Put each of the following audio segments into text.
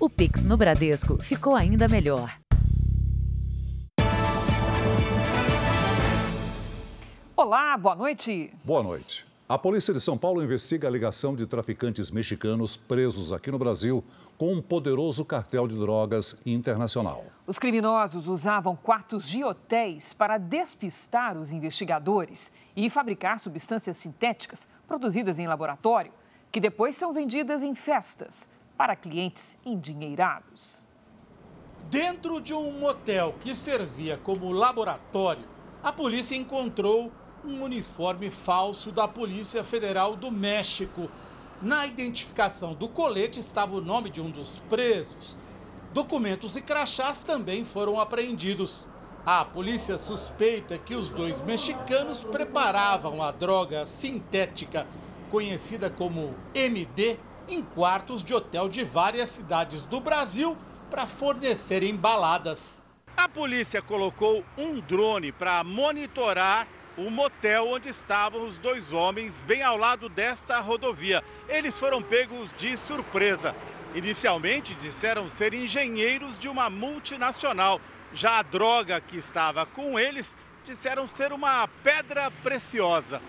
O Pix no Bradesco ficou ainda melhor. Olá, boa noite. Boa noite. A polícia de São Paulo investiga a ligação de traficantes mexicanos presos aqui no Brasil com um poderoso cartel de drogas internacional. Os criminosos usavam quartos de hotéis para despistar os investigadores e fabricar substâncias sintéticas produzidas em laboratório, que depois são vendidas em festas para clientes endinheirados. Dentro de um motel que servia como laboratório, a polícia encontrou um uniforme falso da Polícia Federal do México. Na identificação do colete estava o nome de um dos presos. Documentos e crachás também foram apreendidos. A polícia suspeita que os dois mexicanos preparavam a droga sintética, conhecida como MD, em quartos de hotel de várias cidades do Brasil para fornecer embaladas. A polícia colocou um drone para monitorar o motel onde estavam os dois homens, bem ao lado desta rodovia. Eles foram pegos de surpresa. Inicialmente disseram ser engenheiros de uma multinacional. Já a droga que estava com eles disseram ser uma pedra preciosa.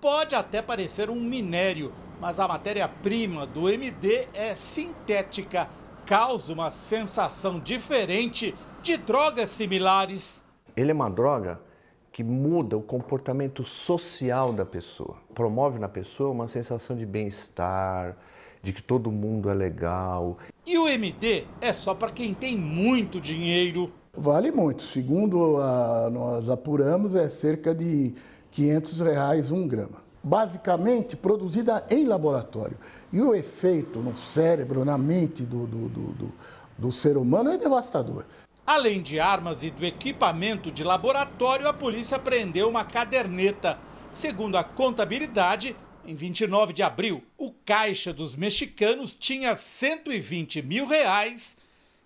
Pode até parecer um minério, mas a matéria-prima do MD é sintética. Causa uma sensação diferente de drogas similares. Ele é uma droga que muda o comportamento social da pessoa. Promove na pessoa uma sensação de bem-estar, de que todo mundo é legal. E o MD é só para quem tem muito dinheiro. Vale muito. Segundo a, nós apuramos, é cerca de 500 reais um grama. Basicamente produzida em laboratório. E o efeito no cérebro, na mente do, do, do, do, ser humano é devastador. Além de armas e do equipamento de laboratório, a polícia prendeu uma caderneta. Segundo a contabilidade, em 29 de abril, o caixa dos mexicanos tinha 120 mil reais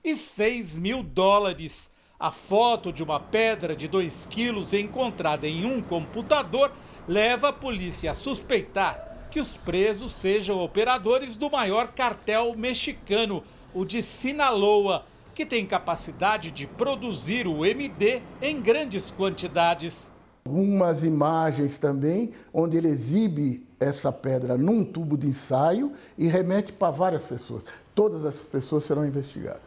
e 6 mil dólares. A foto de uma pedra de 2 quilos encontrada em um computador leva a polícia a suspeitar que os presos sejam operadores do maior cartel mexicano, o de Sinaloa, que tem capacidade de produzir o MD em grandes quantidades. Algumas imagens também, onde ele exibe essa pedra num tubo de ensaio e remete para várias pessoas. Todas essas pessoas serão investigadas.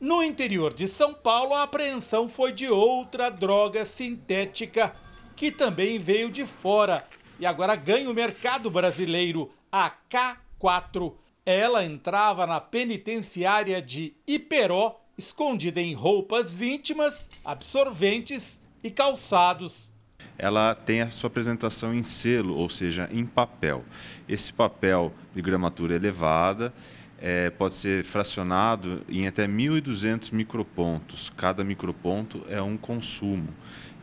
No interior de São Paulo, a apreensão foi de outra droga sintética que também veio de fora e agora ganha o mercado brasileiro, a K4. Ela entrava na penitenciária de Iperó escondida em roupas íntimas, absorventes e calçados. Ela tem a sua apresentação em selo, ou seja, em papel. Esse papel de gramatura elevada é, pode ser fracionado em até 1.200 micropontos. Cada microponto é um consumo.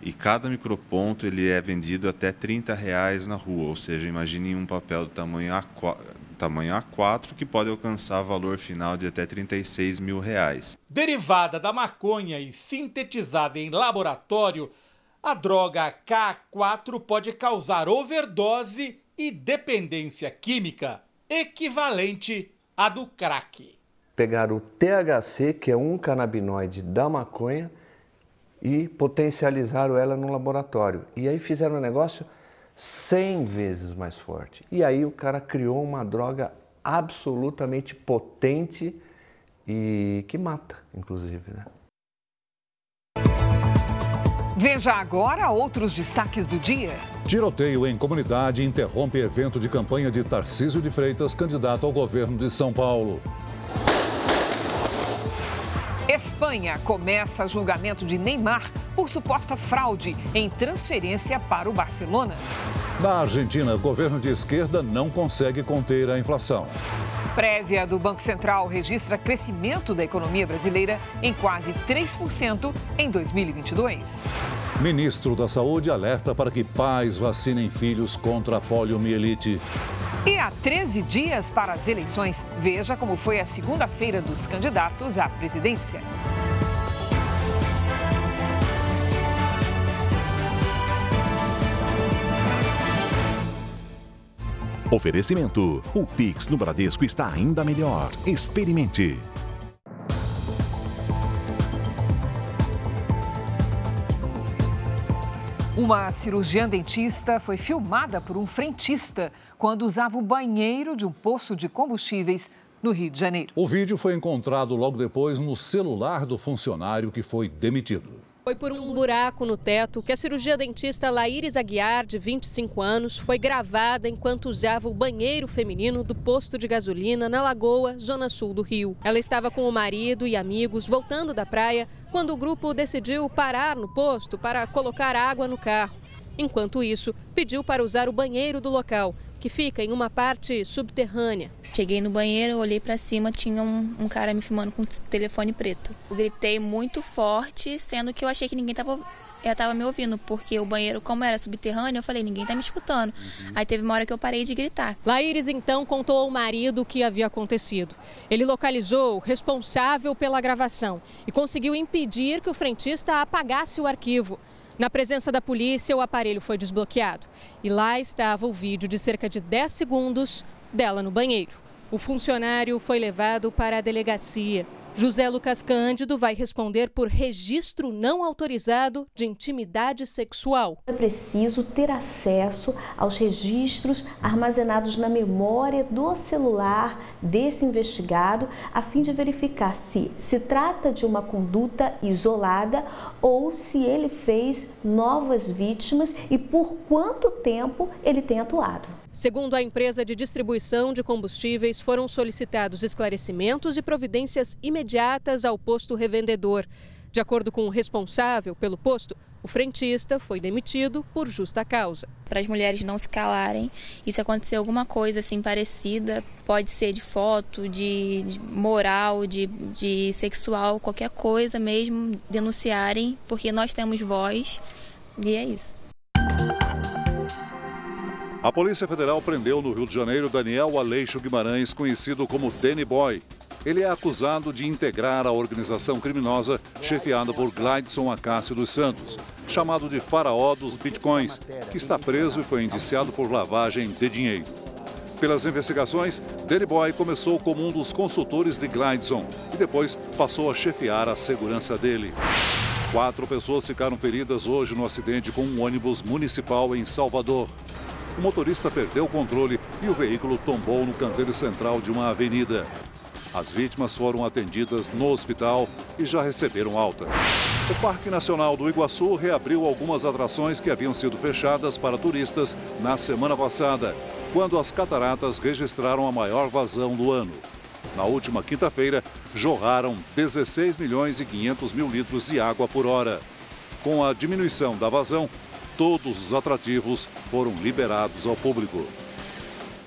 E cada microponto ele é vendido até 30 reais na rua, ou seja, imagine um papel do tamanho A4, tamanho A4 que pode alcançar valor final de até 36 mil reais. Derivada da maconha e sintetizada em laboratório, a droga K4 pode causar overdose e dependência química, equivalente à do crack. Pegar o THC, que é um canabinoide da maconha, e potencializaram ela no laboratório. E aí fizeram um negócio 100 vezes mais forte. E aí o cara criou uma droga absolutamente potente e que mata, inclusive, né? Veja agora outros destaques do dia. Tiroteio em comunidade interrompe evento de campanha de Tarcísio de Freitas, candidato ao governo de São Paulo. Espanha começa julgamento de Neymar por suposta fraude em transferência para o Barcelona. Na Argentina, o governo de esquerda não consegue conter a inflação. Prévia do Banco Central registra crescimento da economia brasileira em quase 3% em 2022. Ministro da Saúde alerta para que pais vacinem filhos contra a poliomielite. E há 13 dias para as eleições, veja como foi a segunda-feira dos candidatos à presidência. Oferecimento: o Pix no Bradesco está ainda melhor. Experimente. Uma cirurgiã dentista foi filmada por um frentista quando usava o banheiro de um poço de combustíveis no Rio de Janeiro. O vídeo foi encontrado logo depois no celular do funcionário que foi demitido. Foi por um buraco no teto que a cirurgia dentista Laíris Aguiar, de 25 anos, foi gravada enquanto usava o banheiro feminino do posto de gasolina na Lagoa, zona sul do Rio. Ela estava com o marido e amigos voltando da praia quando o grupo decidiu parar no posto para colocar água no carro. Enquanto isso, pediu para usar o banheiro do local, que fica em uma parte subterrânea. Cheguei no banheiro, olhei para cima, tinha um, um, cara me filmando com telefone preto. Eu gritei muito forte, sendo que eu achei que ninguém estava ela estava me ouvindo, porque o banheiro, como era subterrâneo, eu falei, ninguém está me escutando. Uhum. Aí teve uma hora que eu parei de gritar. Laíris então contou ao marido o que havia acontecido. Ele localizou o responsável pela gravação e conseguiu impedir que o frentista apagasse o arquivo. Na presença da polícia, o aparelho foi desbloqueado e lá estava o vídeo de cerca de 10 segundos dela no banheiro. O funcionário foi levado para a delegacia. José Lucas Cândido vai responder por registro não autorizado de intimidade sexual. É preciso ter acesso aos registros armazenados na memória do celular desse investigado, a fim de verificar se se trata de uma conduta isolada ou se ele fez novas vítimas e por quanto tempo ele tem atuado. Segundo a empresa de distribuição de combustíveis, foram solicitados esclarecimentos e providências imediatas ao posto revendedor. De acordo com o responsável pelo posto, o frentista foi demitido por justa causa. Para as mulheres não se calarem, e se acontecer alguma coisa assim parecida, pode ser de foto, de, moral, de, de sexual, qualquer coisa mesmo, denunciarem, porque nós temos voz e é isso. A Polícia Federal prendeu no Rio de Janeiro Daniel Aleixo Guimarães, conhecido como Danny Boy. Ele é acusado de integrar a organização criminosa chefiada por Glidson Acácio dos Santos, chamado de faraó dos bitcoins, que está preso e foi indiciado por lavagem de dinheiro. Pelas investigações, Danny Boy começou como um dos consultores de Glidson e depois passou a chefiar a segurança dele. Quatro pessoas ficaram feridas hoje no acidente com um ônibus municipal em Salvador o motorista perdeu o controle e o veículo tombou no canteiro central de uma avenida. As vítimas foram atendidas no hospital e já receberam alta. O Parque Nacional do Iguaçu reabriu algumas atrações que haviam sido fechadas para turistas na semana passada, quando as cataratas registraram a maior vazão do ano. Na última quinta-feira, jorraram 16 milhões e 500 mil litros de água por hora. Com a diminuição da vazão, todos os atrativos foram liberados ao público.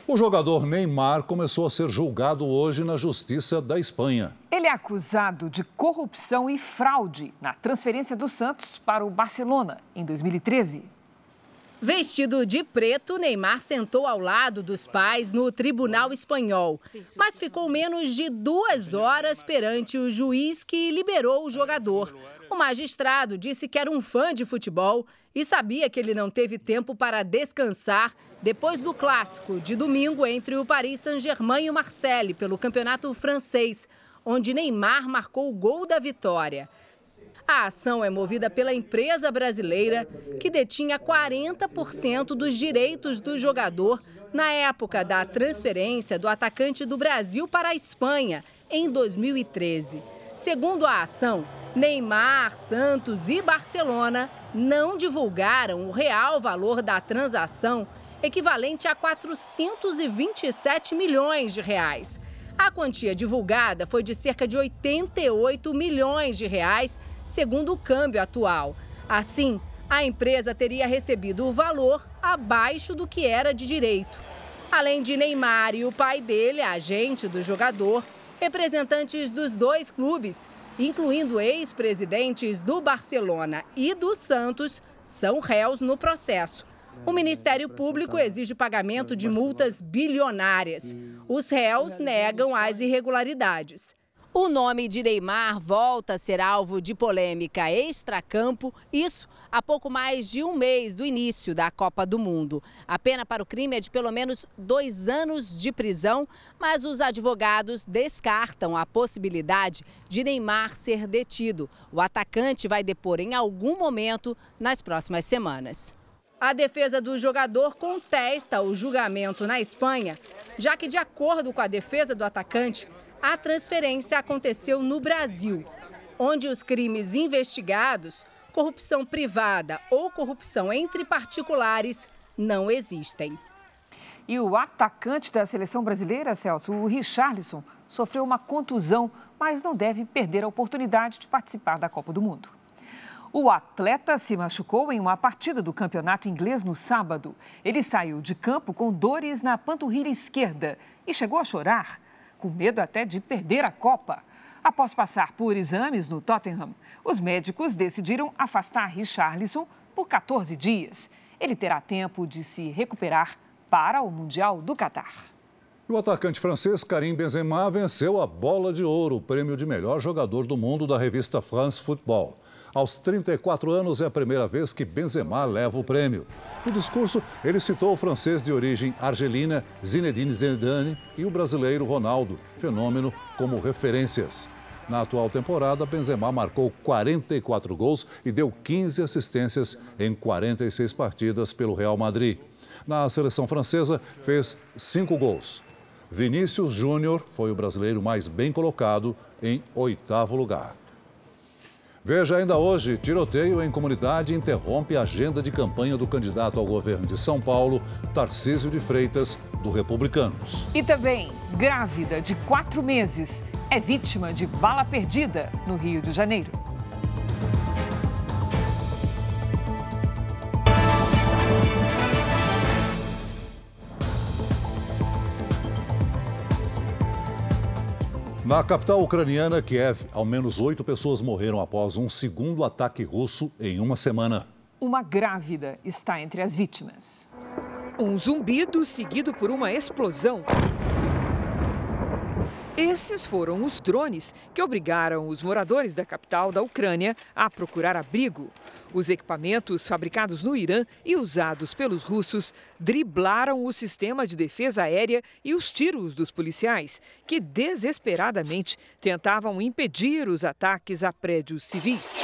O jogador Neymar começou a ser julgado hoje na Justiça da Espanha. Ele é acusado de corrupção e fraude na transferência do Santos para o Barcelona em 2013. Vestido de preto, Neymar sentou ao lado dos pais no tribunal espanhol, mas ficou menos de duas horas perante o juiz que liberou o jogador. O magistrado disse que era um fã de futebol e sabia que ele não teve tempo para descansar depois do clássico de domingo entre o Paris Saint-Germain e o Marseille pelo campeonato francês, onde Neymar marcou o gol da vitória. A ação é movida pela empresa brasileira que detinha 40% dos direitos do jogador na época da transferência do atacante do Brasil para a Espanha, em 2013. Segundo a ação, Neymar, Santos e Barcelona não divulgaram o real valor da transação, equivalente a 427 milhões de reais. A quantia divulgada foi de cerca de 88 milhões de reais, segundo o câmbio atual. Assim, a empresa teria recebido o valor abaixo do que era de direito. Além de Neymar e o pai dele, agente do jogador, representantes dos dois clubes incluindo ex-presidentes do Barcelona e do Santos, são réus no processo. O Ministério Público exige pagamento de multas bilionárias. Os réus negam as irregularidades. O nome de Neymar volta a ser alvo de polêmica extracampo, isso há pouco mais de um mês do início da Copa do Mundo. A pena para o crime é de pelo menos dois anos de prisão, mas os advogados descartam a possibilidade de Neymar ser detido. O atacante vai depor em algum momento nas próximas semanas. A defesa do jogador contesta o julgamento na Espanha, já que, de acordo com a defesa do atacante, a transferência aconteceu no Brasil, onde os crimes investigados, corrupção privada ou corrupção entre particulares, não existem. E o atacante da seleção brasileira, Celso, o Richarlison, sofreu uma contusão, mas não deve perder a oportunidade de participar da Copa do Mundo. O atleta se machucou em uma partida do campeonato inglês no sábado. Ele saiu de campo com dores na panturrilha esquerda e chegou a chorar com medo até de perder a Copa. Após passar por exames no Tottenham, os médicos decidiram afastar Richarlison por 14 dias. Ele terá tempo de se recuperar para o Mundial do Catar. O atacante francês Karim Benzema venceu a Bola de Ouro, o prêmio de melhor jogador do mundo da revista France Football. Aos 34 anos é a primeira vez que Benzema leva o prêmio. No discurso, ele citou o francês de origem argelina Zinedine Zidane e o brasileiro Ronaldo, fenômeno, como referências. Na atual temporada, Benzema marcou 44 gols e deu 15 assistências em 46 partidas pelo Real Madrid. Na seleção francesa, fez 5 gols. Vinícius Júnior foi o brasileiro mais bem colocado em oitavo lugar. Veja ainda hoje: tiroteio em comunidade interrompe a agenda de campanha do candidato ao governo de São Paulo, Tarcísio de Freitas, do Republicanos. E também, grávida de quatro meses, é vítima de bala perdida no Rio de Janeiro. Na capital ucraniana, Kiev, ao menos oito pessoas morreram após um segundo ataque russo em uma semana. Uma grávida está entre as vítimas. Um zumbido seguido por uma explosão. Esses foram os drones que obrigaram os moradores da capital da Ucrânia a procurar abrigo. Os equipamentos fabricados no Irã e usados pelos russos driblaram o sistema de defesa aérea e os tiros dos policiais, que desesperadamente tentavam impedir os ataques a prédios civis.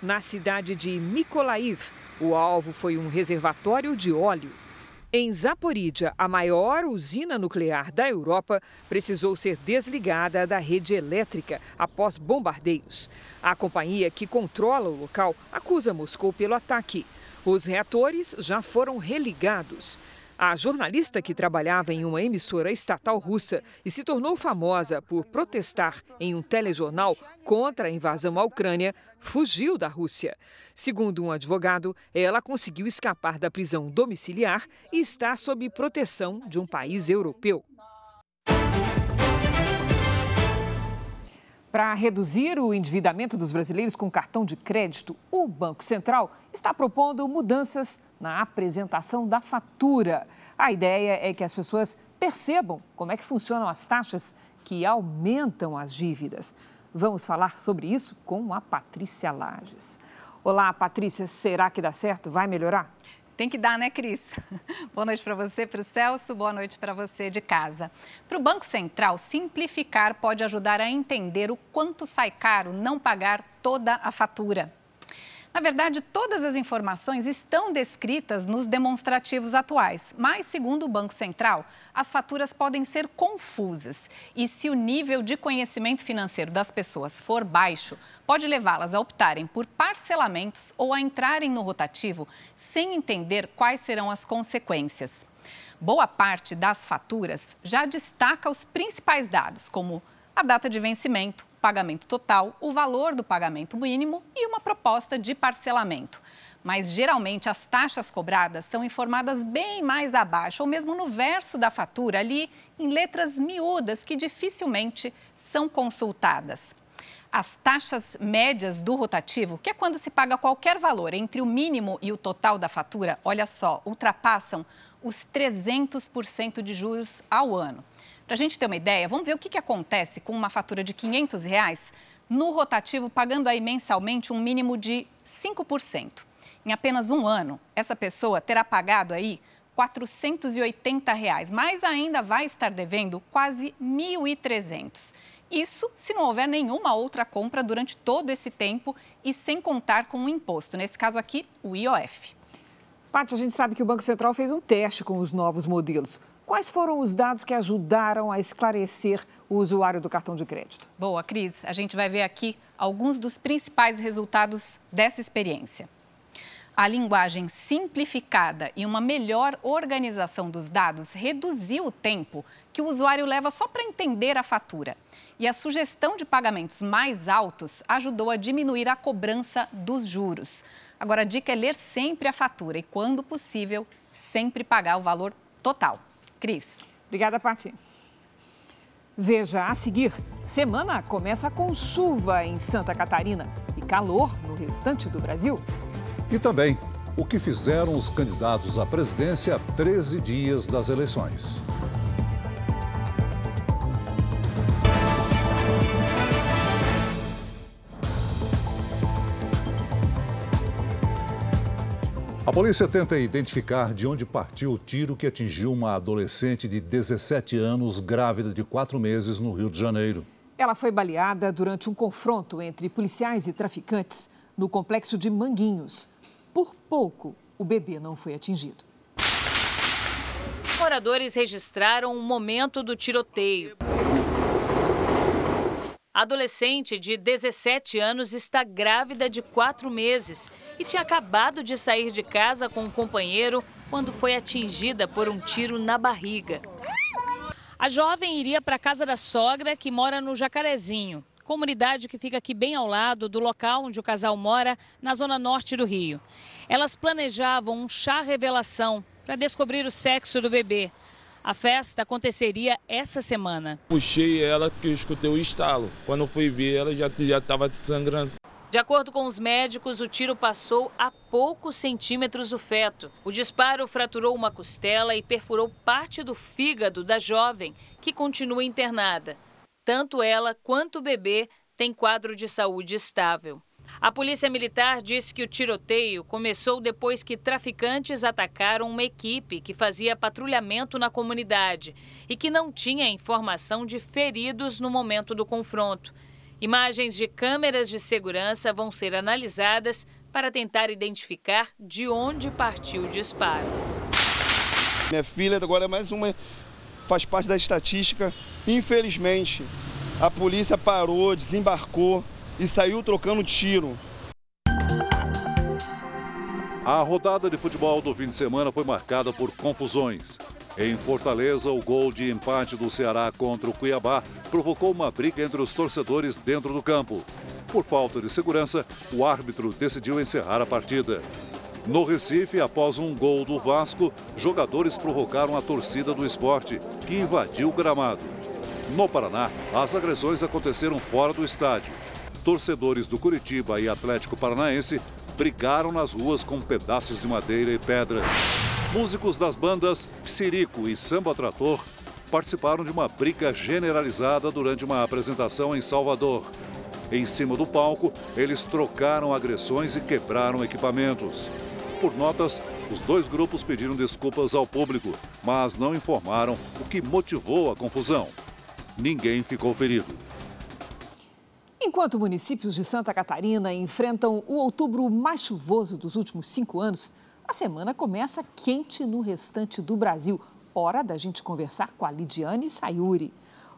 Na cidade de Mykolaiv, o alvo foi um reservatório de óleo. Em Zaporídia, a maior usina nuclear da Europa precisou ser desligada da rede elétrica após bombardeios. A companhia que controla o local acusa Moscou pelo ataque. Os reatores já foram religados. A jornalista que trabalhava em uma emissora estatal russa e se tornou famosa por protestar em um telejornal contra a invasão à Ucrânia fugiu da Rússia. Segundo um advogado, ela conseguiu escapar da prisão domiciliar e está sob proteção de um país europeu. Para reduzir o endividamento dos brasileiros com cartão de crédito, o Banco Central está propondo mudanças na apresentação da fatura. A ideia é que as pessoas percebam como é que funcionam as taxas que aumentam as dívidas. Vamos falar sobre isso com a Patrícia Lages. Olá, Patrícia, será que dá certo? Vai melhorar? Tem que dar, né, Cris? Boa noite para você, para o Celso, boa noite para você de casa. Para o Banco Central, simplificar pode ajudar a entender o quanto sai caro não pagar toda a fatura. Na verdade, todas as informações estão descritas nos demonstrativos atuais, mas, segundo o Banco Central, as faturas podem ser confusas e, se o nível de conhecimento financeiro das pessoas for baixo, pode levá-las a optarem por parcelamentos ou a entrarem no rotativo sem entender quais serão as consequências. Boa parte das faturas já destaca os principais dados, como a data de vencimento, pagamento total, o valor do pagamento mínimo e uma proposta de parcelamento. Mas geralmente as taxas cobradas são informadas bem mais abaixo, ou mesmo no verso da fatura, ali em letras miúdas que dificilmente são consultadas. As taxas médias do rotativo, que é quando se paga qualquer valor entre o mínimo e o total da fatura, olha só, ultrapassam os 300% de juros ao ano. Para a gente ter uma ideia, vamos ver o que, que acontece com uma fatura de 500 reais no rotativo, pagando aí mensalmente um mínimo de 5%. Em apenas um ano, essa pessoa terá pagado aí 480 reais, mas ainda vai estar devendo quase 1.300. Isso se não houver nenhuma outra compra durante todo esse tempo e sem contar com o imposto, nesse caso aqui, o IOF. Paty, a gente sabe que o Banco Central fez um teste com os novos modelos. Quais foram os dados que ajudaram a esclarecer o usuário do cartão de crédito? Boa, Cris. A gente vai ver aqui alguns dos principais resultados dessa experiência. A linguagem simplificada e uma melhor organização dos dados reduziu o tempo que o usuário leva só para entender a fatura. E a sugestão de pagamentos mais altos ajudou a diminuir a cobrança dos juros. Agora, a dica é ler sempre a fatura e, quando possível, sempre pagar o valor total. Cris. Obrigada, Pati. Veja a seguir: semana começa com chuva em Santa Catarina e calor no restante do Brasil. E também o que fizeram os candidatos à presidência a 13 dias das eleições. Polícia tenta identificar de onde partiu o tiro que atingiu uma adolescente de 17 anos, grávida de quatro meses, no Rio de Janeiro. Ela foi baleada durante um confronto entre policiais e traficantes no complexo de Manguinhos. Por pouco, o bebê não foi atingido. Moradores registraram o momento do tiroteio. A adolescente de 17 anos está grávida de quatro meses e tinha acabado de sair de casa com um companheiro quando foi atingida por um tiro na barriga. A jovem iria para a casa da sogra, que mora no Jacarezinho comunidade que fica aqui bem ao lado do local onde o casal mora, na zona norte do Rio. Elas planejavam um chá revelação para descobrir o sexo do bebê. A festa aconteceria essa semana. Puxei ela que eu escutei o estalo. Quando eu fui ver, ela já estava sangrando. De acordo com os médicos, o tiro passou a poucos centímetros do feto. O disparo fraturou uma costela e perfurou parte do fígado da jovem, que continua internada. Tanto ela quanto o bebê têm quadro de saúde estável. A Polícia Militar disse que o tiroteio começou depois que traficantes atacaram uma equipe que fazia patrulhamento na comunidade e que não tinha informação de feridos no momento do confronto. Imagens de câmeras de segurança vão ser analisadas para tentar identificar de onde partiu o disparo. Minha filha agora é mais uma faz parte da estatística. Infelizmente, a polícia parou, desembarcou e saiu trocando tiro. A rodada de futebol do fim de semana foi marcada por confusões. Em Fortaleza, o gol de empate do Ceará contra o Cuiabá provocou uma briga entre os torcedores dentro do campo. Por falta de segurança, o árbitro decidiu encerrar a partida. No Recife, após um gol do Vasco, jogadores provocaram a torcida do esporte, que invadiu o gramado. No Paraná, as agressões aconteceram fora do estádio. Torcedores do Curitiba e Atlético Paranaense brigaram nas ruas com pedaços de madeira e pedras. Músicos das bandas Psirico e Samba Trator participaram de uma briga generalizada durante uma apresentação em Salvador. Em cima do palco, eles trocaram agressões e quebraram equipamentos. Por notas, os dois grupos pediram desculpas ao público, mas não informaram o que motivou a confusão. Ninguém ficou ferido. Enquanto municípios de Santa Catarina enfrentam o outubro mais chuvoso dos últimos cinco anos, a semana começa quente no restante do Brasil. Hora da gente conversar com a Lidiane Sayuri.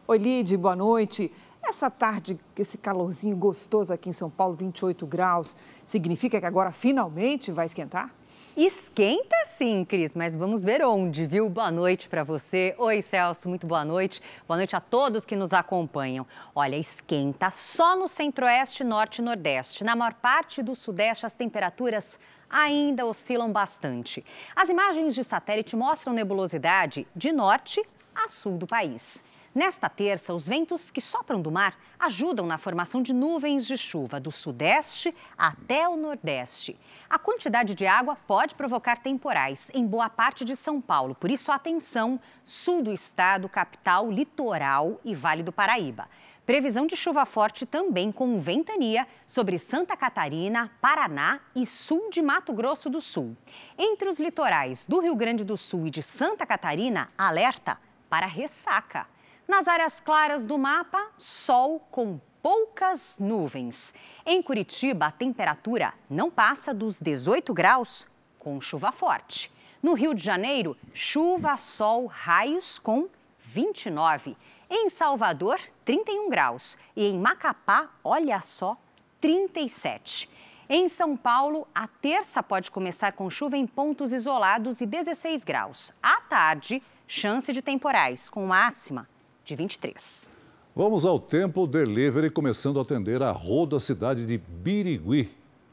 Oi, Lid, boa noite. Essa tarde, esse calorzinho gostoso aqui em São Paulo, 28 graus, significa que agora finalmente vai esquentar? Esquenta sim, Cris, mas vamos ver onde, viu? Boa noite para você. Oi, Celso, muito boa noite. Boa noite a todos que nos acompanham. Olha, esquenta só no centro-oeste, norte e nordeste. Na maior parte do sudeste, as temperaturas ainda oscilam bastante. As imagens de satélite mostram nebulosidade de norte a sul do país. Nesta terça, os ventos que sopram do mar ajudam na formação de nuvens de chuva do sudeste até o nordeste. A quantidade de água pode provocar temporais em boa parte de São Paulo, por isso atenção, sul do estado, capital, litoral e Vale do Paraíba. Previsão de chuva forte também com ventania sobre Santa Catarina, Paraná e sul de Mato Grosso do Sul. Entre os litorais do Rio Grande do Sul e de Santa Catarina, alerta para ressaca. Nas áreas claras do mapa, sol com poucas nuvens. Em Curitiba, a temperatura não passa dos 18 graus, com chuva forte. No Rio de Janeiro, chuva, sol, raios com 29. Em Salvador, 31 graus. E em Macapá, olha só, 37. Em São Paulo, a terça pode começar com chuva em pontos isolados e 16 graus. À tarde, chance de temporais, com máxima de 23. Vamos ao Tempo Delivery, começando a atender a roda cidade de Birigui,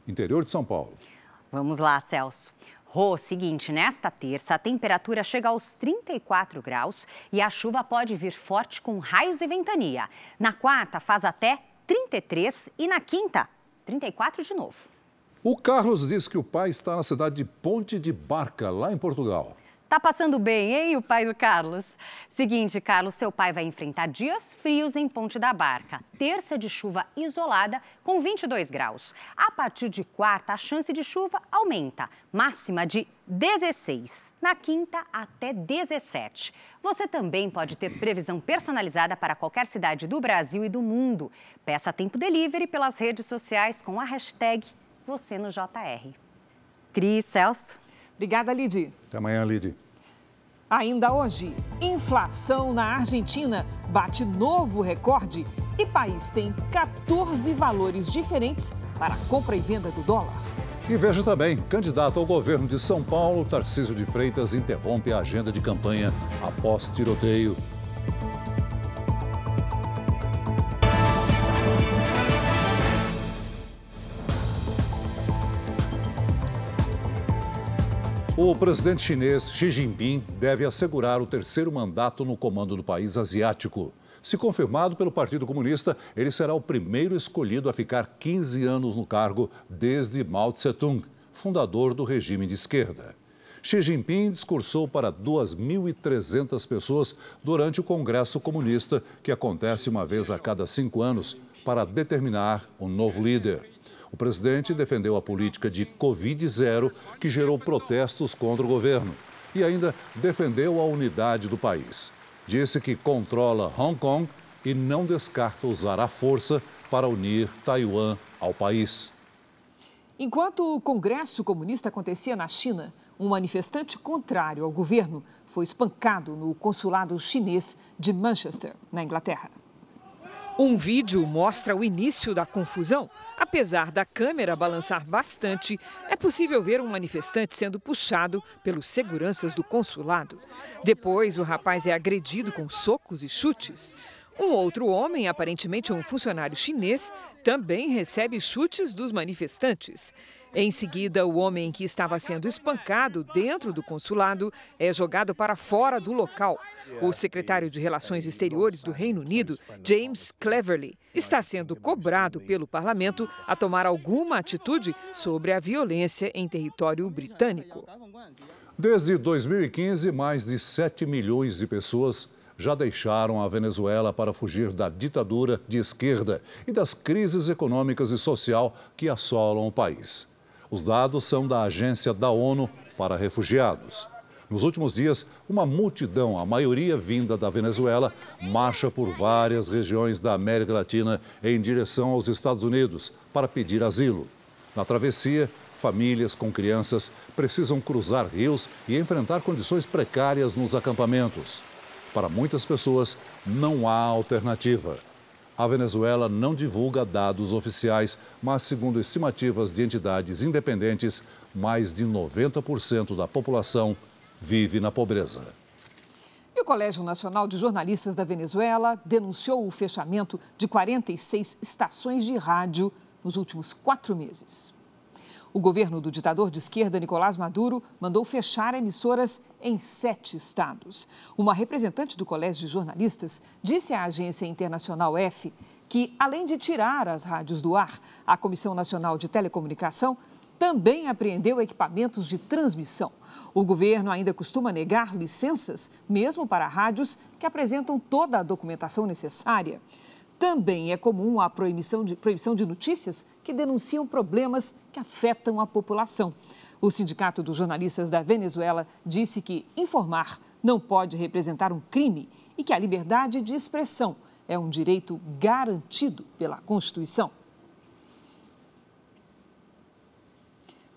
interior de São Paulo. Vamos lá, Celso. Rô, seguinte, nesta terça a temperatura chega aos 34 graus e a chuva pode vir forte com raios e ventania. Na quarta faz até 33 e na quinta, 34 de novo. O Carlos diz que o pai está na cidade de Ponte de Barca, lá em Portugal. Tá passando bem, hein, o pai do Carlos? Seguinte, Carlos, seu pai vai enfrentar dias frios em Ponte da Barca. Terça de chuva isolada com 22 graus. A partir de quarta, a chance de chuva aumenta, máxima de 16. Na quinta, até 17. Você também pode ter previsão personalizada para qualquer cidade do Brasil e do mundo. Peça tempo delivery pelas redes sociais com a hashtag você no JR. Cris, Celso. Obrigada, Lidi. Até amanhã, Lidi. Ainda hoje, inflação na Argentina bate novo recorde e país tem 14 valores diferentes para compra e venda do dólar. E veja também, candidato ao governo de São Paulo, Tarcísio de Freitas interrompe a agenda de campanha após tiroteio. O presidente chinês Xi Jinping deve assegurar o terceiro mandato no comando do país asiático. Se confirmado pelo Partido Comunista, ele será o primeiro escolhido a ficar 15 anos no cargo desde Mao Tse-tung, fundador do regime de esquerda. Xi Jinping discursou para 2.300 pessoas durante o Congresso Comunista, que acontece uma vez a cada cinco anos, para determinar um novo líder. O presidente defendeu a política de Covid-0, que gerou protestos contra o governo, e ainda defendeu a unidade do país. Disse que controla Hong Kong e não descarta usar a força para unir Taiwan ao país. Enquanto o Congresso Comunista acontecia na China, um manifestante contrário ao governo foi espancado no consulado chinês de Manchester, na Inglaterra. Um vídeo mostra o início da confusão. Apesar da câmera balançar bastante, é possível ver um manifestante sendo puxado pelos seguranças do consulado. Depois, o rapaz é agredido com socos e chutes. Um outro homem, aparentemente um funcionário chinês, também recebe chutes dos manifestantes. Em seguida, o homem que estava sendo espancado dentro do consulado é jogado para fora do local. O secretário de Relações Exteriores do Reino Unido, James Cleverly, está sendo cobrado pelo parlamento a tomar alguma atitude sobre a violência em território britânico. Desde 2015, mais de 7 milhões de pessoas já deixaram a Venezuela para fugir da ditadura de esquerda e das crises econômicas e social que assolam o país. Os dados são da Agência da ONU para Refugiados. Nos últimos dias, uma multidão, a maioria vinda da Venezuela, marcha por várias regiões da América Latina em direção aos Estados Unidos para pedir asilo. Na travessia, famílias com crianças precisam cruzar rios e enfrentar condições precárias nos acampamentos. Para muitas pessoas, não há alternativa. A Venezuela não divulga dados oficiais, mas, segundo estimativas de entidades independentes, mais de 90% da população vive na pobreza. E o Colégio Nacional de Jornalistas da Venezuela denunciou o fechamento de 46 estações de rádio nos últimos quatro meses. O governo do ditador de esquerda Nicolás Maduro mandou fechar emissoras em sete estados. Uma representante do Colégio de Jornalistas disse à agência internacional F que, além de tirar as rádios do ar, a Comissão Nacional de Telecomunicação também apreendeu equipamentos de transmissão. O governo ainda costuma negar licenças, mesmo para rádios que apresentam toda a documentação necessária. Também é comum a proibição de, proibição de notícias que denunciam problemas que afetam a população. O Sindicato dos Jornalistas da Venezuela disse que informar não pode representar um crime e que a liberdade de expressão é um direito garantido pela Constituição.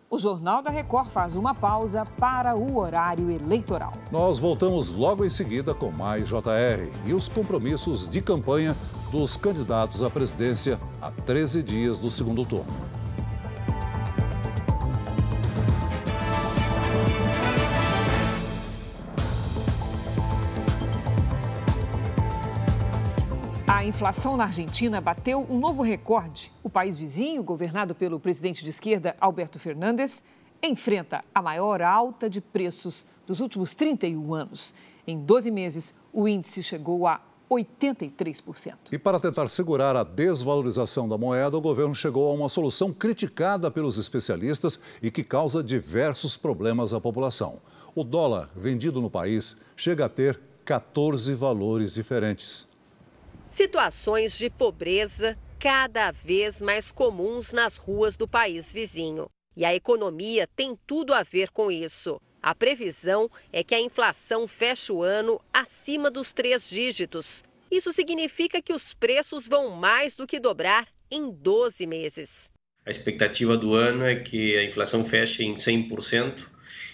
O Jornal da Record faz uma pausa para o horário eleitoral. Nós voltamos logo em seguida com mais JR e os compromissos de campanha dos candidatos à presidência a 13 dias do segundo turno. A inflação na Argentina bateu um novo recorde. O país vizinho, governado pelo presidente de esquerda Alberto Fernandes, enfrenta a maior alta de preços dos últimos 31 anos. Em 12 meses, o índice chegou a 83%. E para tentar segurar a desvalorização da moeda, o governo chegou a uma solução criticada pelos especialistas e que causa diversos problemas à população. O dólar vendido no país chega a ter 14 valores diferentes. Situações de pobreza cada vez mais comuns nas ruas do país vizinho. E a economia tem tudo a ver com isso. A previsão é que a inflação feche o ano acima dos três dígitos. Isso significa que os preços vão mais do que dobrar em 12 meses. A expectativa do ano é que a inflação feche em 100%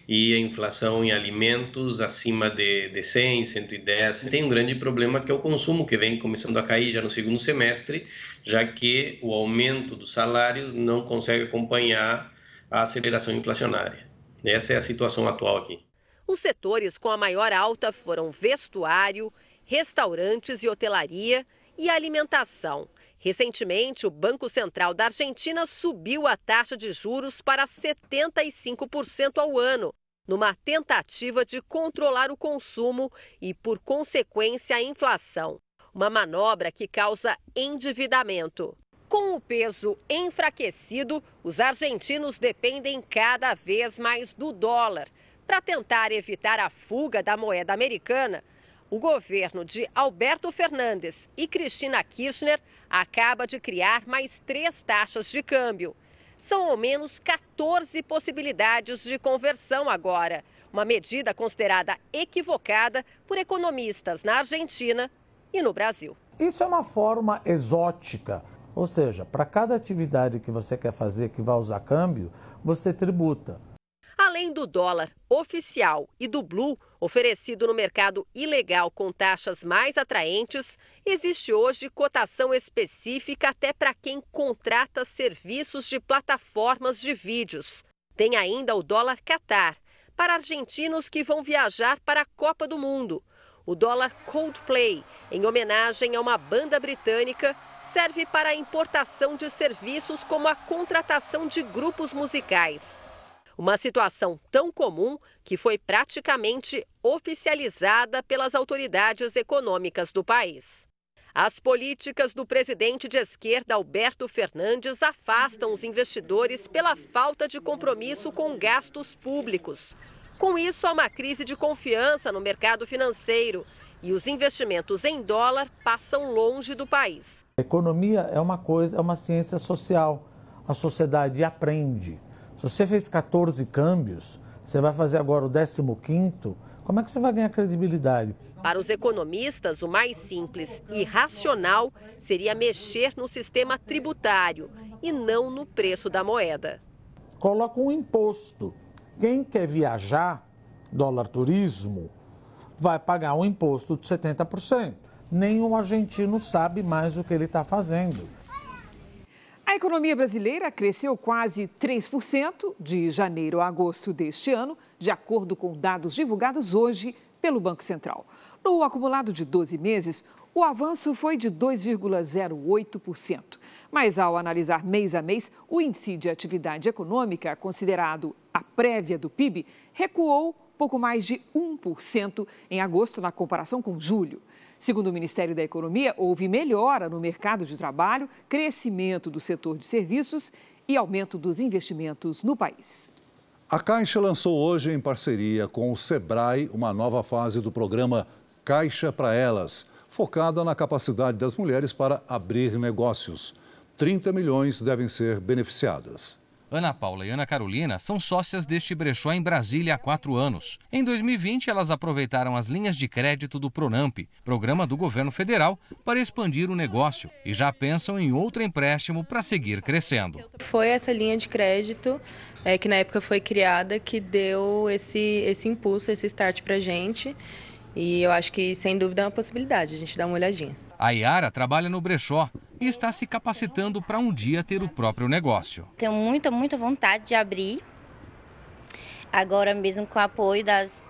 e a inflação em alimentos acima de, de 100, 110. Tem um grande problema que é o consumo, que vem começando a cair já no segundo semestre, já que o aumento dos salários não consegue acompanhar a aceleração inflacionária. Essa é a situação atual aqui. Os setores com a maior alta foram vestuário, restaurantes e hotelaria e alimentação. Recentemente, o Banco Central da Argentina subiu a taxa de juros para 75% ao ano, numa tentativa de controlar o consumo e, por consequência, a inflação. Uma manobra que causa endividamento. Com o peso enfraquecido, os argentinos dependem cada vez mais do dólar. Para tentar evitar a fuga da moeda americana, o governo de Alberto Fernandes e Cristina Kirchner acaba de criar mais três taxas de câmbio. São ao menos 14 possibilidades de conversão agora, uma medida considerada equivocada por economistas na Argentina e no Brasil. Isso é uma forma exótica ou seja, para cada atividade que você quer fazer que vai usar câmbio, você tributa. Além do dólar oficial e do blue, oferecido no mercado ilegal com taxas mais atraentes, existe hoje cotação específica até para quem contrata serviços de plataformas de vídeos. Tem ainda o dólar Qatar, para argentinos que vão viajar para a Copa do Mundo. O dólar Coldplay, em homenagem a uma banda britânica serve para a importação de serviços como a contratação de grupos musicais. Uma situação tão comum que foi praticamente oficializada pelas autoridades econômicas do país. As políticas do presidente de esquerda Alberto Fernandes afastam os investidores pela falta de compromisso com gastos públicos. Com isso, há uma crise de confiança no mercado financeiro e os investimentos em dólar passam longe do país. A economia é uma coisa, é uma ciência social. A sociedade aprende. Se você fez 14 câmbios, você vai fazer agora o 15º, como é que você vai ganhar credibilidade? Para os economistas, o mais simples e racional seria mexer no sistema tributário e não no preço da moeda. Coloca um imposto. Quem quer viajar, dólar turismo, vai pagar um imposto de 70%. Nenhum argentino sabe mais o que ele está fazendo. A economia brasileira cresceu quase 3% de janeiro a agosto deste ano, de acordo com dados divulgados hoje pelo Banco Central. No acumulado de 12 meses, o avanço foi de 2,08%. Mas ao analisar mês a mês, o índice de atividade econômica, considerado a prévia do PIB, recuou pouco mais de 1% em agosto na comparação com julho. Segundo o Ministério da Economia, houve melhora no mercado de trabalho, crescimento do setor de serviços e aumento dos investimentos no país. A Caixa lançou hoje, em parceria com o Sebrae, uma nova fase do programa Caixa para Elas, focada na capacidade das mulheres para abrir negócios. 30 milhões devem ser beneficiadas. Ana Paula e Ana Carolina são sócias deste brechó em Brasília há quatro anos. Em 2020, elas aproveitaram as linhas de crédito do Pronamp, programa do governo federal, para expandir o negócio e já pensam em outro empréstimo para seguir crescendo. Foi essa linha de crédito é, que na época foi criada que deu esse, esse impulso, esse start para a gente. E eu acho que, sem dúvida, é uma possibilidade a gente dar uma olhadinha. A Yara trabalha no brechó e está se capacitando para um dia ter o próprio negócio. Tenho muita, muita vontade de abrir. Agora mesmo com o apoio das,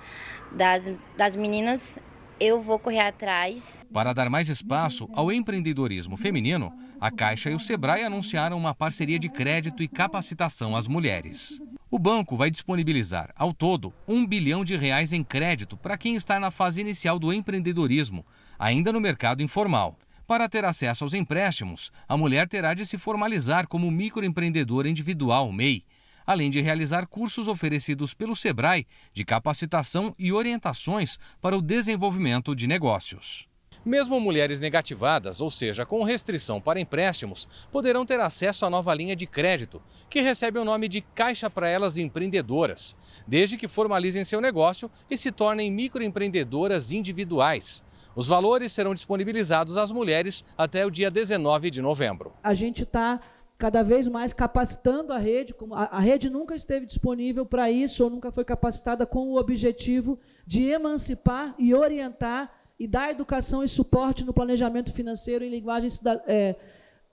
das, das meninas, eu vou correr atrás. Para dar mais espaço ao empreendedorismo feminino, a Caixa e o Sebrae anunciaram uma parceria de crédito e capacitação às mulheres. O banco vai disponibilizar, ao todo, um bilhão de reais em crédito para quem está na fase inicial do empreendedorismo, ainda no mercado informal. Para ter acesso aos empréstimos, a mulher terá de se formalizar como microempreendedora individual, MEI, além de realizar cursos oferecidos pelo Sebrae de capacitação e orientações para o desenvolvimento de negócios. Mesmo mulheres negativadas, ou seja, com restrição para empréstimos, poderão ter acesso à nova linha de crédito, que recebe o nome de Caixa para Elas Empreendedoras, desde que formalizem seu negócio e se tornem microempreendedoras individuais. Os valores serão disponibilizados às mulheres até o dia 19 de novembro. A gente está cada vez mais capacitando a rede. A rede nunca esteve disponível para isso ou nunca foi capacitada com o objetivo de emancipar e orientar e dar educação e suporte no planejamento financeiro em linguagem é,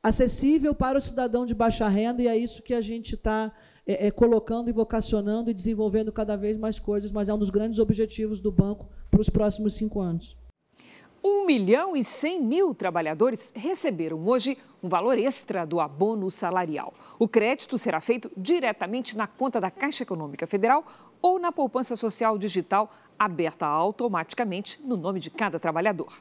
acessível para o cidadão de baixa renda e é isso que a gente está é, é, colocando e vocacionando e desenvolvendo cada vez mais coisas, mas é um dos grandes objetivos do banco para os próximos cinco anos. 1 milhão e 100 mil trabalhadores receberam hoje um valor extra do abono salarial. O crédito será feito diretamente na conta da Caixa Econômica Federal ou na poupança social digital aberta automaticamente no nome de cada trabalhador.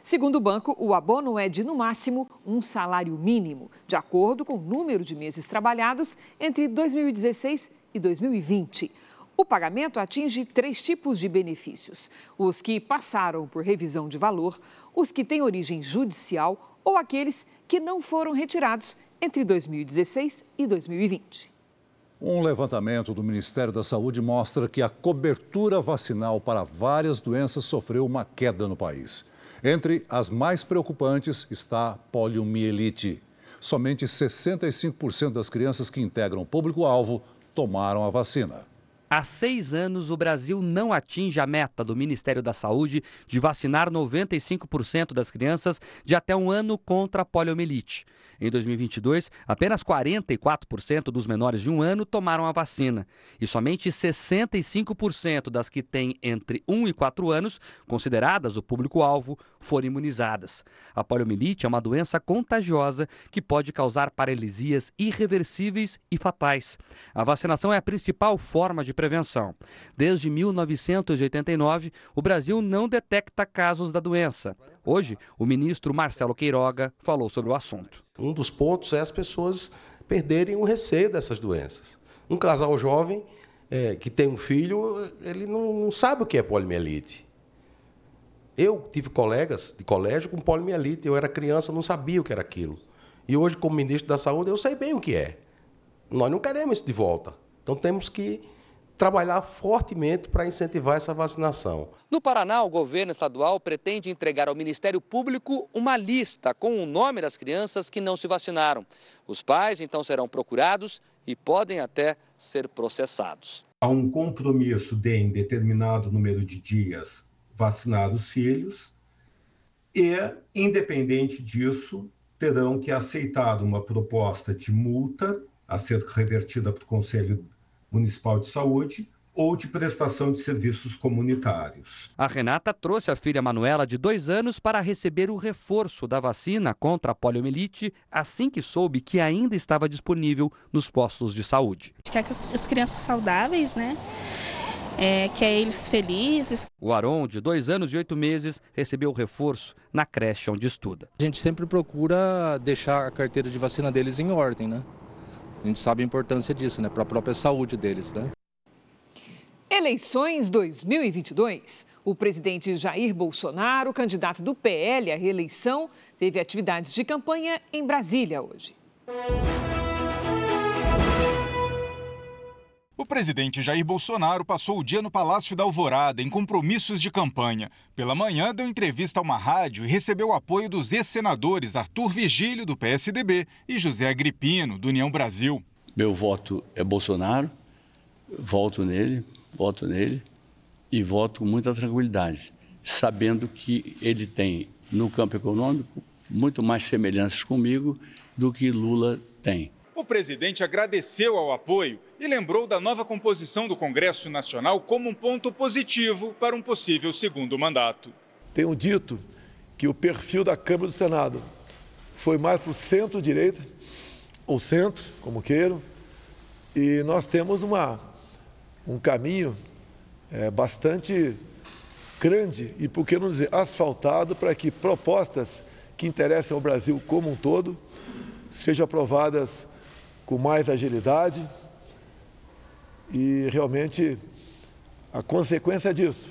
Segundo o banco, o abono é de, no máximo, um salário mínimo, de acordo com o número de meses trabalhados entre 2016 e 2020. O pagamento atinge três tipos de benefícios: os que passaram por revisão de valor, os que têm origem judicial ou aqueles que não foram retirados entre 2016 e 2020. Um levantamento do Ministério da Saúde mostra que a cobertura vacinal para várias doenças sofreu uma queda no país. Entre as mais preocupantes está a poliomielite. Somente 65% das crianças que integram o público-alvo tomaram a vacina. Há seis anos, o Brasil não atinge a meta do Ministério da Saúde de vacinar 95% das crianças de até um ano contra a poliomielite. Em 2022, apenas 44% dos menores de um ano tomaram a vacina e somente 65% das que têm entre 1 e 4 anos, consideradas o público-alvo, foram imunizadas. A poliomielite é uma doença contagiosa que pode causar paralisias irreversíveis e fatais. A vacinação é a principal forma de prevenção. Desde 1989, o Brasil não detecta casos da doença. Hoje, o ministro Marcelo Queiroga falou sobre o assunto. Um dos pontos é as pessoas perderem o receio dessas doenças. Um casal jovem é, que tem um filho, ele não, não sabe o que é poliomielite. Eu tive colegas de colégio com poliomielite, eu era criança, não sabia o que era aquilo. E hoje, como ministro da Saúde, eu sei bem o que é. Nós não queremos isso de volta. Então temos que trabalhar fortemente para incentivar essa vacinação. No Paraná, o governo estadual pretende entregar ao Ministério Público uma lista com o nome das crianças que não se vacinaram. Os pais então serão procurados e podem até ser processados. Há um compromisso de, em determinado número de dias, vacinar os filhos e, independente disso, terão que aceitar uma proposta de multa a ser revertida para o Conselho Municipal de Saúde ou de prestação de serviços comunitários. A Renata trouxe a filha Manuela, de dois anos, para receber o reforço da vacina contra a poliomielite assim que soube que ainda estava disponível nos postos de saúde. Quer que as crianças saudáveis, né? É, quer eles felizes. O Aron, de dois anos e oito meses, recebeu o reforço na creche onde estuda. A gente sempre procura deixar a carteira de vacina deles em ordem, né? A gente sabe a importância disso, né? Para a própria saúde deles, né? Eleições 2022. O presidente Jair Bolsonaro, candidato do PL à reeleição, teve atividades de campanha em Brasília hoje. O presidente Jair Bolsonaro passou o dia no Palácio da Alvorada em compromissos de campanha. Pela manhã, deu entrevista a uma rádio e recebeu o apoio dos ex-senadores Arthur Vigílio, do PSDB, e José Agripino, do União Brasil. Meu voto é Bolsonaro, voto nele, voto nele e voto com muita tranquilidade, sabendo que ele tem, no campo econômico, muito mais semelhanças comigo do que Lula tem. O presidente agradeceu ao apoio e lembrou da nova composição do Congresso Nacional como um ponto positivo para um possível segundo mandato. Tenho dito que o perfil da Câmara do Senado foi mais para o centro-direita, ou centro, como queiram, e nós temos uma um caminho é, bastante grande e, por que não dizer, asfaltado para que propostas que interessem ao Brasil como um todo sejam aprovadas com mais agilidade e realmente a consequência disso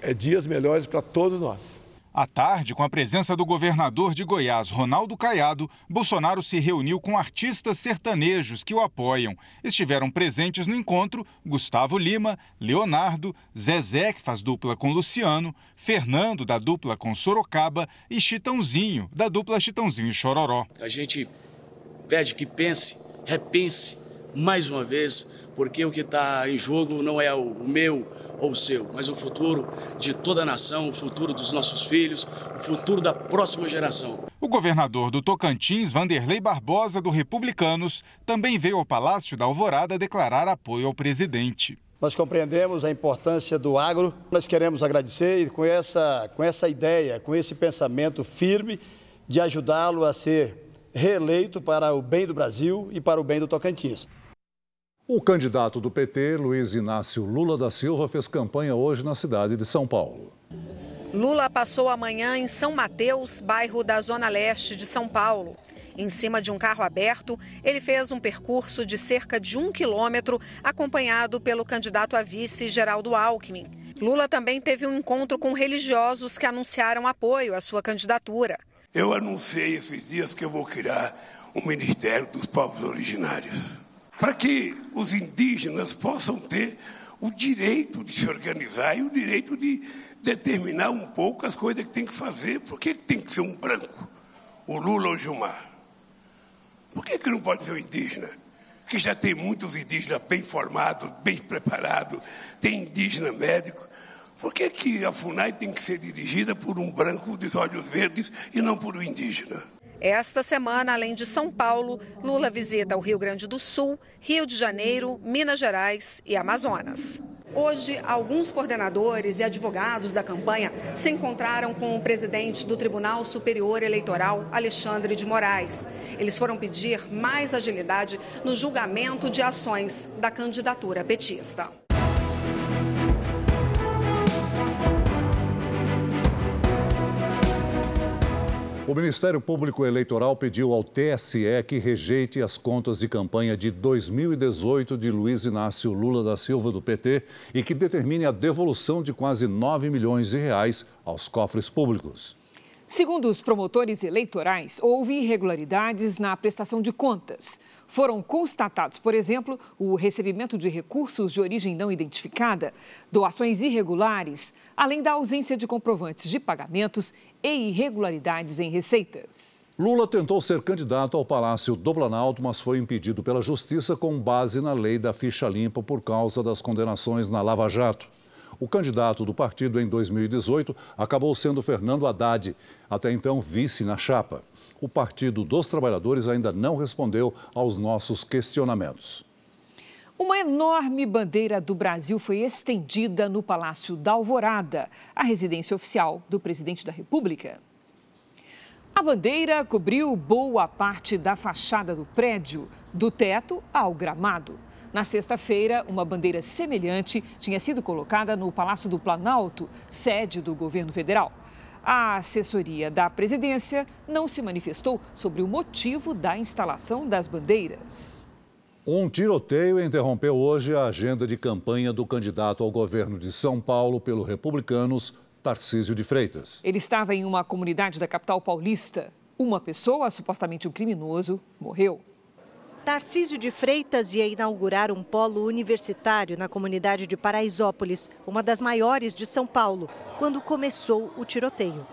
é dias melhores para todos nós. À tarde, com a presença do governador de Goiás, Ronaldo Caiado, Bolsonaro se reuniu com artistas sertanejos que o apoiam. Estiveram presentes no encontro Gustavo Lima, Leonardo, Zezé, que faz dupla com Luciano, Fernando, da dupla com Sorocaba, e Chitãozinho, da dupla Chitãozinho e Chororó. A gente pede que pense, repense mais uma vez, porque o que está em jogo não é o meu ou o seu, mas o futuro de toda a nação, o futuro dos nossos filhos, o futuro da próxima geração. O governador do Tocantins, Vanderlei Barbosa, do Republicanos, também veio ao Palácio da Alvorada declarar apoio ao presidente. Nós compreendemos a importância do agro, nós queremos agradecer e com essa, com essa ideia, com esse pensamento firme de ajudá-lo a ser reeleito para o bem do Brasil e para o bem do Tocantins. O candidato do PT, Luiz Inácio Lula da Silva, fez campanha hoje na cidade de São Paulo. Lula passou a manhã em São Mateus, bairro da Zona Leste de São Paulo. Em cima de um carro aberto, ele fez um percurso de cerca de um quilômetro, acompanhado pelo candidato a vice Geraldo Alckmin. Lula também teve um encontro com religiosos que anunciaram apoio à sua candidatura. Eu anunciei esses dias que eu vou criar um Ministério dos Povos Originários para que os indígenas possam ter o direito de se organizar e o direito de determinar um pouco as coisas que tem que fazer. Por que tem que ser um branco? O Lula ou o Gilmar? Por que, que não pode ser um indígena? Que já tem muitos indígenas bem formados, bem preparados, tem indígena médico. Por que, que a FUNAI tem que ser dirigida por um branco de olhos verdes e não por um indígena? Esta semana, além de São Paulo, Lula visita o Rio Grande do Sul, Rio de Janeiro, Minas Gerais e Amazonas. Hoje, alguns coordenadores e advogados da campanha se encontraram com o presidente do Tribunal Superior Eleitoral, Alexandre de Moraes. Eles foram pedir mais agilidade no julgamento de ações da candidatura petista. O Ministério Público Eleitoral pediu ao TSE que rejeite as contas de campanha de 2018 de Luiz Inácio Lula da Silva, do PT, e que determine a devolução de quase 9 milhões de reais aos cofres públicos. Segundo os promotores eleitorais, houve irregularidades na prestação de contas. Foram constatados, por exemplo, o recebimento de recursos de origem não identificada, doações irregulares, além da ausência de comprovantes de pagamentos e irregularidades em receitas. Lula tentou ser candidato ao Palácio do Planalto, mas foi impedido pela Justiça com base na lei da ficha limpa por causa das condenações na Lava Jato. O candidato do partido em 2018 acabou sendo Fernando Haddad, até então vice na chapa o Partido dos Trabalhadores ainda não respondeu aos nossos questionamentos. Uma enorme bandeira do Brasil foi estendida no Palácio da Alvorada, a residência oficial do presidente da República. A bandeira cobriu boa parte da fachada do prédio, do teto ao gramado. Na sexta-feira, uma bandeira semelhante tinha sido colocada no Palácio do Planalto, sede do governo federal. A assessoria da presidência não se manifestou sobre o motivo da instalação das bandeiras. Um tiroteio interrompeu hoje a agenda de campanha do candidato ao governo de São Paulo pelo Republicanos, Tarcísio de Freitas. Ele estava em uma comunidade da capital paulista. Uma pessoa, supostamente um criminoso, morreu. Tarcísio de Freitas ia inaugurar um polo universitário na comunidade de Paraisópolis, uma das maiores de São Paulo, quando começou o tiroteio.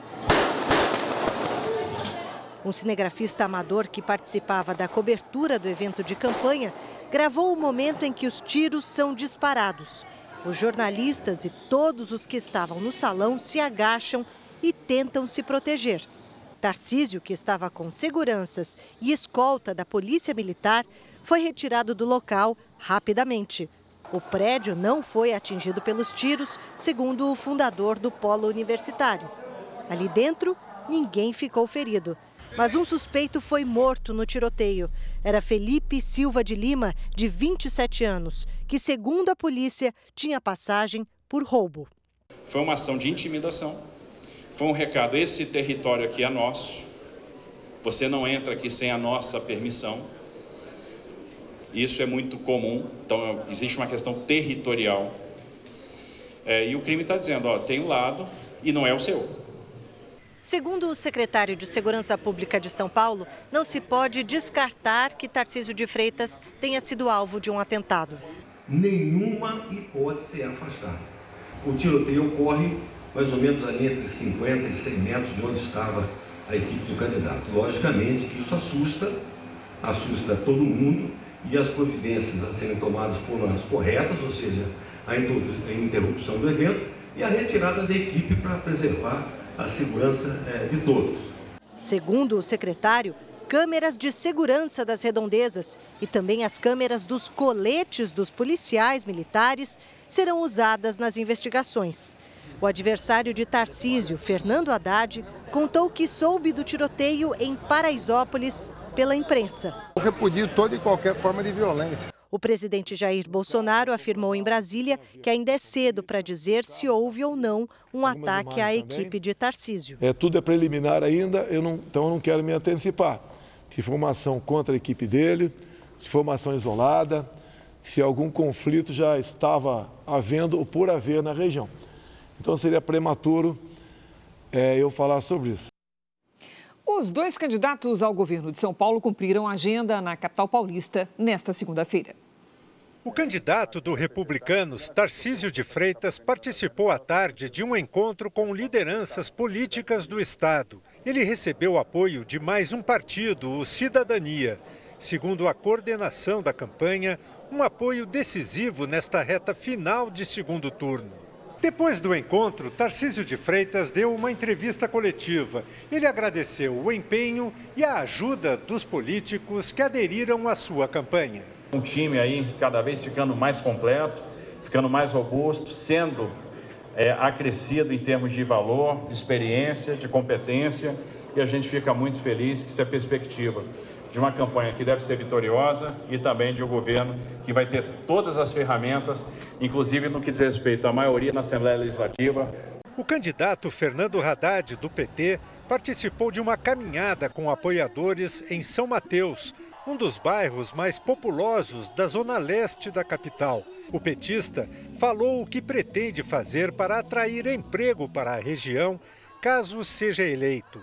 Um cinegrafista amador que participava da cobertura do evento de campanha gravou o momento em que os tiros são disparados. Os jornalistas e todos os que estavam no salão se agacham e tentam se proteger. Tarcísio, que estava com seguranças e escolta da Polícia Militar, foi retirado do local rapidamente. O prédio não foi atingido pelos tiros, segundo o fundador do polo universitário. Ali dentro, ninguém ficou ferido. Mas um suspeito foi morto no tiroteio. Era Felipe Silva de Lima, de 27 anos, que, segundo a polícia, tinha passagem por roubo. Foi uma ação de intimidação. Foi um recado: esse território aqui é nosso. Você não entra aqui sem a nossa permissão. Isso é muito comum. Então, existe uma questão territorial. É, e o crime está dizendo: ó, tem um lado e não é o seu. Segundo o secretário de Segurança Pública de São Paulo, não se pode descartar que Tarcísio de Freitas tenha sido alvo de um atentado. Nenhuma hipótese é afastada. O tiroteio ocorre mais ou menos ali entre 50 e 100 metros de onde estava a equipe do candidato. Logicamente que isso assusta, assusta todo mundo e as providências a serem tomadas foram as corretas, ou seja, a interrupção do evento e a retirada da equipe para preservar a segurança é, de todos. Segundo o secretário, câmeras de segurança das redondezas e também as câmeras dos coletes dos policiais militares serão usadas nas investigações. O adversário de Tarcísio, Fernando Haddad, contou que soube do tiroteio em Paraisópolis pela imprensa. Eu repudio toda e qualquer forma de violência. O presidente Jair Bolsonaro afirmou em Brasília que ainda é cedo para dizer se houve ou não um ataque à equipe de Tarcísio. É, tudo é preliminar ainda, eu não, então eu não quero me antecipar. Se for uma ação contra a equipe dele, se for uma ação isolada, se algum conflito já estava havendo ou por haver na região. Então seria prematuro é, eu falar sobre isso. Os dois candidatos ao governo de São Paulo cumpriram a agenda na capital paulista nesta segunda-feira. O candidato do Republicanos, Tarcísio de Freitas, participou à tarde de um encontro com lideranças políticas do Estado. Ele recebeu apoio de mais um partido, o Cidadania. Segundo a coordenação da campanha, um apoio decisivo nesta reta final de segundo turno. Depois do encontro, Tarcísio de Freitas deu uma entrevista coletiva. Ele agradeceu o empenho e a ajuda dos políticos que aderiram à sua campanha. Um time aí cada vez ficando mais completo, ficando mais robusto, sendo é, acrescido em termos de valor, de experiência, de competência, e a gente fica muito feliz que essa é perspectiva de uma campanha que deve ser vitoriosa e também de um governo que vai ter todas as ferramentas, inclusive no que diz respeito à maioria na Assembleia Legislativa. O candidato Fernando Haddad, do PT, participou de uma caminhada com apoiadores em São Mateus, um dos bairros mais populosos da zona leste da capital. O petista falou o que pretende fazer para atrair emprego para a região, caso seja eleito.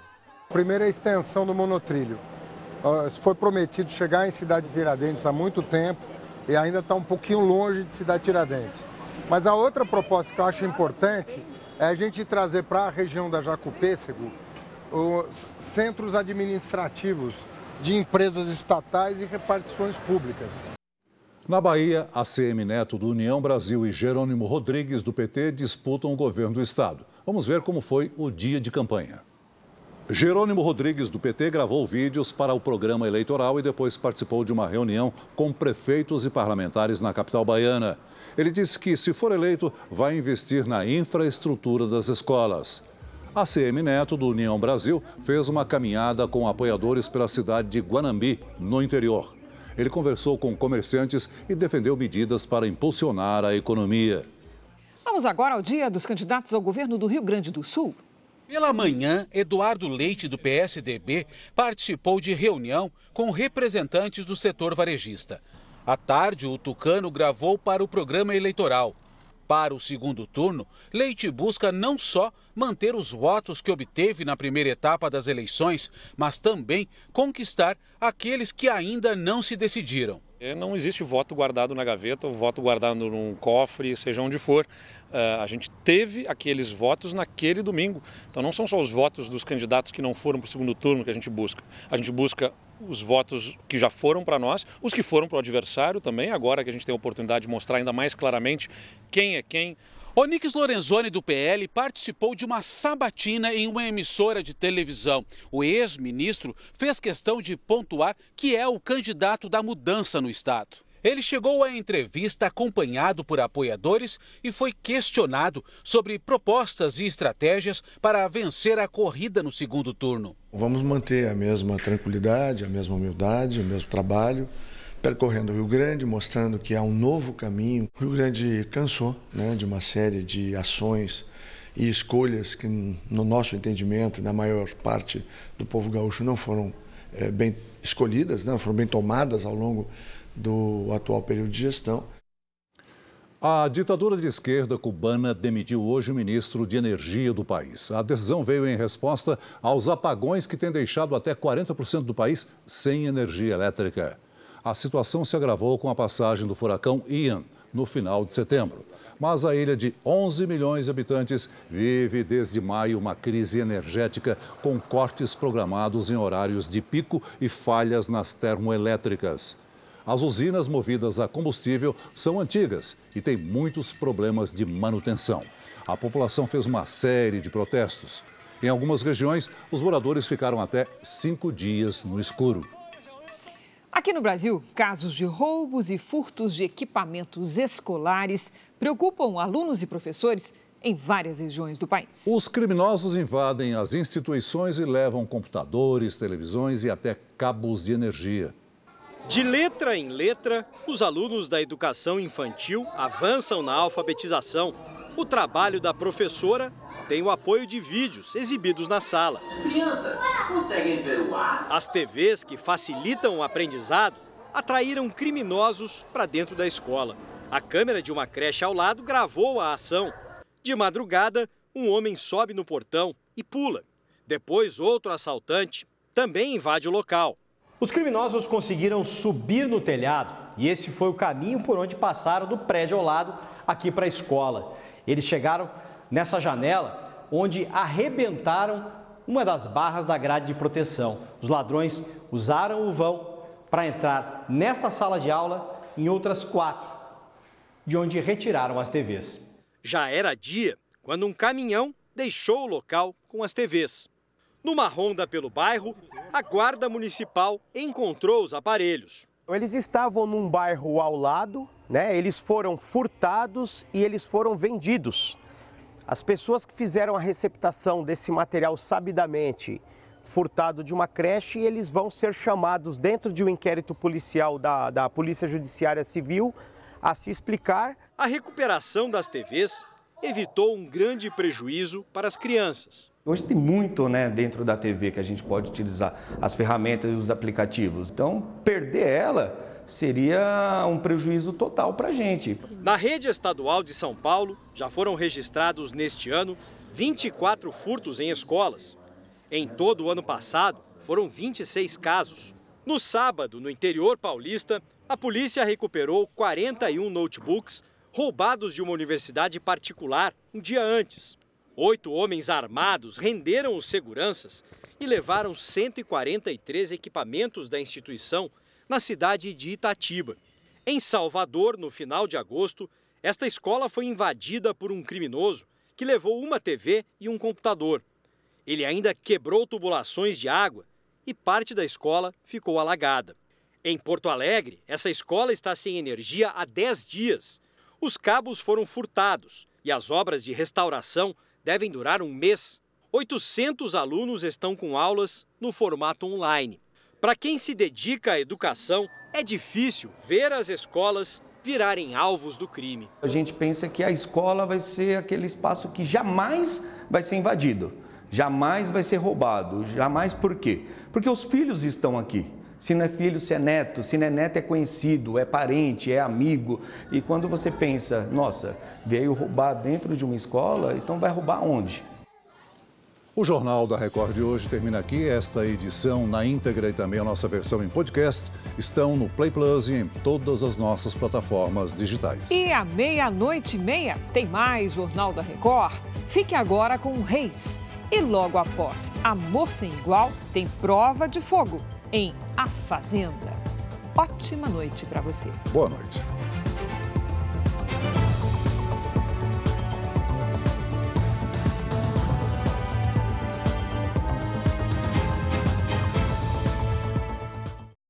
Primeiro, a extensão do monotrilho foi prometido chegar em Cidade Tiradentes há muito tempo e ainda está um pouquinho longe de Cidade Tiradentes. Mas a outra proposta que eu acho importante é a gente trazer para a região da Jacupêssego os centros administrativos de empresas estatais e repartições públicas. Na Bahia, a CM Neto do União Brasil e Jerônimo Rodrigues do PT disputam o governo do estado. Vamos ver como foi o dia de campanha. Jerônimo Rodrigues, do PT, gravou vídeos para o programa eleitoral e depois participou de uma reunião com prefeitos e parlamentares na capital baiana. Ele disse que, se for eleito, vai investir na infraestrutura das escolas. A CM Neto, do União Brasil, fez uma caminhada com apoiadores pela cidade de Guanambi, no interior. Ele conversou com comerciantes e defendeu medidas para impulsionar a economia. Vamos agora ao dia dos candidatos ao governo do Rio Grande do Sul. Pela manhã, Eduardo Leite, do PSDB, participou de reunião com representantes do setor varejista. À tarde, o Tucano gravou para o programa eleitoral. Para o segundo turno, Leite busca não só manter os votos que obteve na primeira etapa das eleições, mas também conquistar aqueles que ainda não se decidiram. É, não existe voto guardado na gaveta, voto guardado num cofre, seja onde for. Uh, a gente teve aqueles votos naquele domingo. Então não são só os votos dos candidatos que não foram para o segundo turno que a gente busca. A gente busca os votos que já foram para nós, os que foram para o adversário também, agora que a gente tem a oportunidade de mostrar ainda mais claramente quem é quem, Onix Lorenzoni, do PL, participou de uma sabatina em uma emissora de televisão. O ex-ministro fez questão de pontuar que é o candidato da mudança no Estado. Ele chegou à entrevista acompanhado por apoiadores e foi questionado sobre propostas e estratégias para vencer a corrida no segundo turno. Vamos manter a mesma tranquilidade, a mesma humildade, o mesmo trabalho percorrendo o Rio Grande, mostrando que há um novo caminho. O Rio Grande cansou né, de uma série de ações e escolhas que, no nosso entendimento, na maior parte do povo gaúcho, não foram é, bem escolhidas, né, não foram bem tomadas ao longo do atual período de gestão. A ditadura de esquerda cubana demitiu hoje o ministro de Energia do país. A decisão veio em resposta aos apagões que têm deixado até 40% do país sem energia elétrica. A situação se agravou com a passagem do furacão Ian no final de setembro. Mas a ilha de 11 milhões de habitantes vive desde maio uma crise energética com cortes programados em horários de pico e falhas nas termoelétricas. As usinas movidas a combustível são antigas e têm muitos problemas de manutenção. A população fez uma série de protestos. Em algumas regiões, os moradores ficaram até cinco dias no escuro. Aqui no Brasil, casos de roubos e furtos de equipamentos escolares preocupam alunos e professores em várias regiões do país. Os criminosos invadem as instituições e levam computadores, televisões e até cabos de energia. De letra em letra, os alunos da educação infantil avançam na alfabetização. O trabalho da professora tem o apoio de vídeos exibidos na sala. Crianças, conseguem ver o ar? As TVs que facilitam o aprendizado atraíram criminosos para dentro da escola. A câmera de uma creche ao lado gravou a ação. De madrugada, um homem sobe no portão e pula. Depois, outro assaltante também invade o local. Os criminosos conseguiram subir no telhado e esse foi o caminho por onde passaram do prédio ao lado aqui para a escola. Eles chegaram nessa janela, onde arrebentaram uma das barras da grade de proteção. Os ladrões usaram o vão para entrar nessa sala de aula em outras quatro, de onde retiraram as TVs. Já era dia quando um caminhão deixou o local com as TVs. Numa ronda pelo bairro, a Guarda Municipal encontrou os aparelhos. Eles estavam num bairro ao lado, né? Eles foram furtados e eles foram vendidos. As pessoas que fizeram a receptação desse material sabidamente furtado de uma creche, eles vão ser chamados dentro de um inquérito policial da, da Polícia Judiciária Civil a se explicar. A recuperação das TVs evitou um grande prejuízo para as crianças. Hoje tem muito né, dentro da TV que a gente pode utilizar, as ferramentas e os aplicativos. Então, perder ela seria um prejuízo total para a gente. Na rede estadual de São Paulo, já foram registrados neste ano 24 furtos em escolas. Em todo o ano passado, foram 26 casos. No sábado, no interior paulista, a polícia recuperou 41 notebooks roubados de uma universidade particular um dia antes. Oito homens armados renderam os seguranças e levaram 143 equipamentos da instituição na cidade de Itatiba. Em Salvador, no final de agosto, esta escola foi invadida por um criminoso que levou uma TV e um computador. Ele ainda quebrou tubulações de água e parte da escola ficou alagada. Em Porto Alegre, essa escola está sem energia há 10 dias. Os cabos foram furtados e as obras de restauração devem durar um mês. 800 alunos estão com aulas no formato online. Para quem se dedica à educação, é difícil ver as escolas virarem alvos do crime. A gente pensa que a escola vai ser aquele espaço que jamais vai ser invadido, jamais vai ser roubado, jamais por quê? Porque os filhos estão aqui. Se não é filho, se é neto, se não é neto, é conhecido, é parente, é amigo. E quando você pensa, nossa, veio roubar dentro de uma escola, então vai roubar onde? O Jornal da Record de hoje termina aqui. Esta edição na íntegra e também a nossa versão em podcast estão no Play Plus e em todas as nossas plataformas digitais. E à meia-noite e meia tem mais Jornal da Record. Fique agora com o Reis. E logo após Amor Sem Igual, tem Prova de Fogo em A Fazenda. Ótima noite para você. Boa noite.